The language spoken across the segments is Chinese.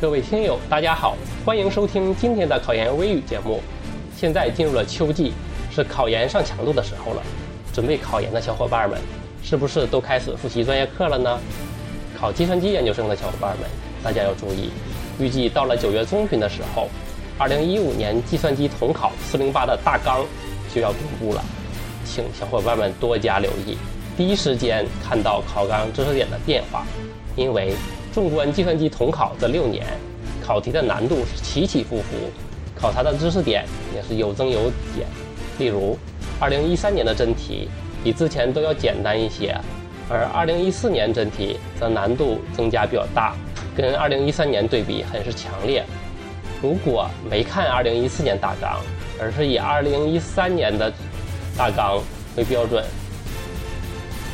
各位听友，大家好，欢迎收听今天的考研微语节目。现在进入了秋季，是考研上强度的时候了。准备考研的小伙伴们，是不是都开始复习专业课了呢？考计算机研究生的小伙伴们，大家要注意，预计到了九月中旬的时候，二零一五年计算机统考四零八的大纲就要公布了，请小伙伴们多加留意，第一时间看到考纲知识点的变化，因为纵观计算机统考这六年，考题的难度是起起伏伏，考察的知识点也是有增有减。例如，二零一三年的真题比之前都要简单一些，而二零一四年真题则难度增加比较大，跟二零一三年对比很是强烈。如果没看二零一四年大纲，而是以二零一三年的大纲为标准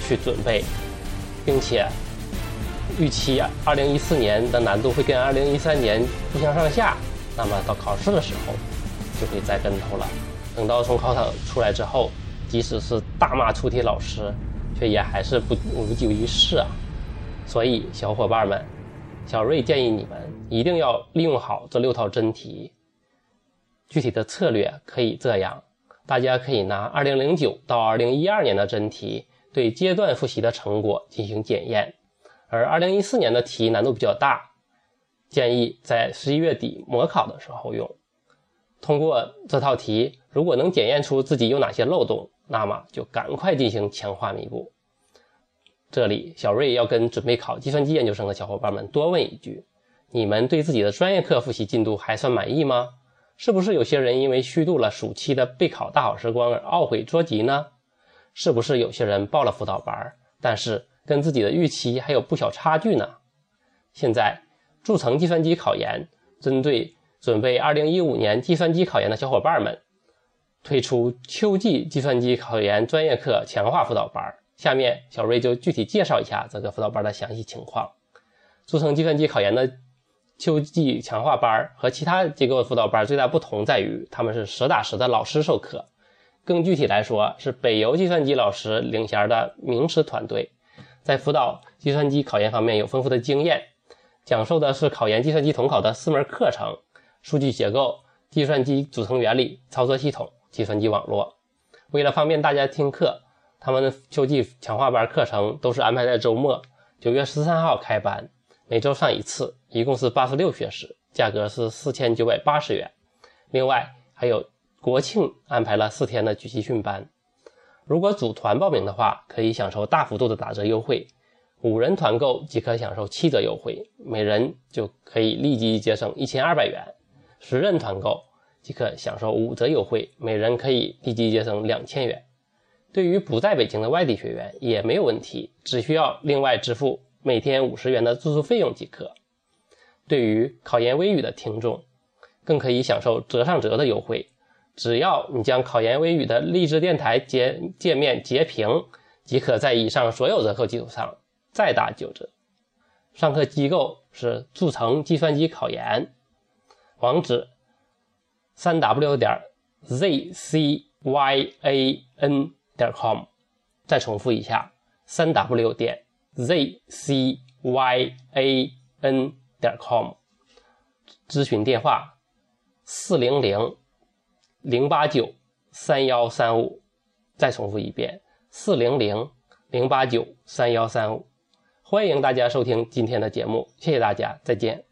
去准备，并且预期二零一四年的难度会跟二零一三年不相上下，那么到考试的时候就会栽跟头了。等到从考场出来之后，即使是大骂出题老师，却也还是不无济于事啊。所以，小伙伴们，小瑞建议你们一定要利用好这六套真题。具体的策略可以这样：大家可以拿2009到2012年的真题对阶段复习的成果进行检验，而2014年的题难度比较大，建议在11月底模考的时候用。通过这套题，如果能检验出自己有哪些漏洞，那么就赶快进行强化弥补。这里，小瑞要跟准备考计算机研究生的小伙伴们多问一句：你们对自己的专业课复习进度还算满意吗？是不是有些人因为虚度了暑期的备考大好时光而懊悔捉急呢？是不是有些人报了辅导班，但是跟自己的预期还有不小差距呢？现在，筑城计算机考研针对。准备二零一五年计算机考研的小伙伴们，推出秋季计算机考研专业课强化辅导班。下面小瑞就具体介绍一下这个辅导班的详细情况。筑城计算机考研的秋季强化班和其他机构辅导班最大不同在于，他们是实打实的老师授课。更具体来说，是北邮计算机老师领衔的名师团队，在辅导计算机考研方面有丰富的经验，讲授的是考研计算机统考的四门课程。数据结构、计算机组成原理、操作系统、计算机网络。为了方便大家听课，他们的秋季强化班课程都是安排在周末。九月十三号开班，每周上一次，一共是八十六学时，价格是四千九百八十元。另外还有国庆安排了四天的举集训班。如果组团报名的话，可以享受大幅度的打折优惠。五人团购即可享受七折优惠，每人就可以立即节省一千二百元。十人团购即可享受五折优惠，每人可以立即节省两千元。对于不在北京的外地学员也没有问题，只需要另外支付每天五十元的住宿费用即可。对于考研微语的听众，更可以享受折上折的优惠。只要你将考研微语的励志电台截界面截屏，即可在以上所有折扣基础上再打九折。上课机构是筑成计算机考研。网址：三 w 点 zcyan 点 com。再重复一下：三 w 点 zcyan 点 com。咨询电话：四零零零八九三幺三五。再重复一遍：四零零零八九三幺三五。欢迎大家收听今天的节目，谢谢大家，再见。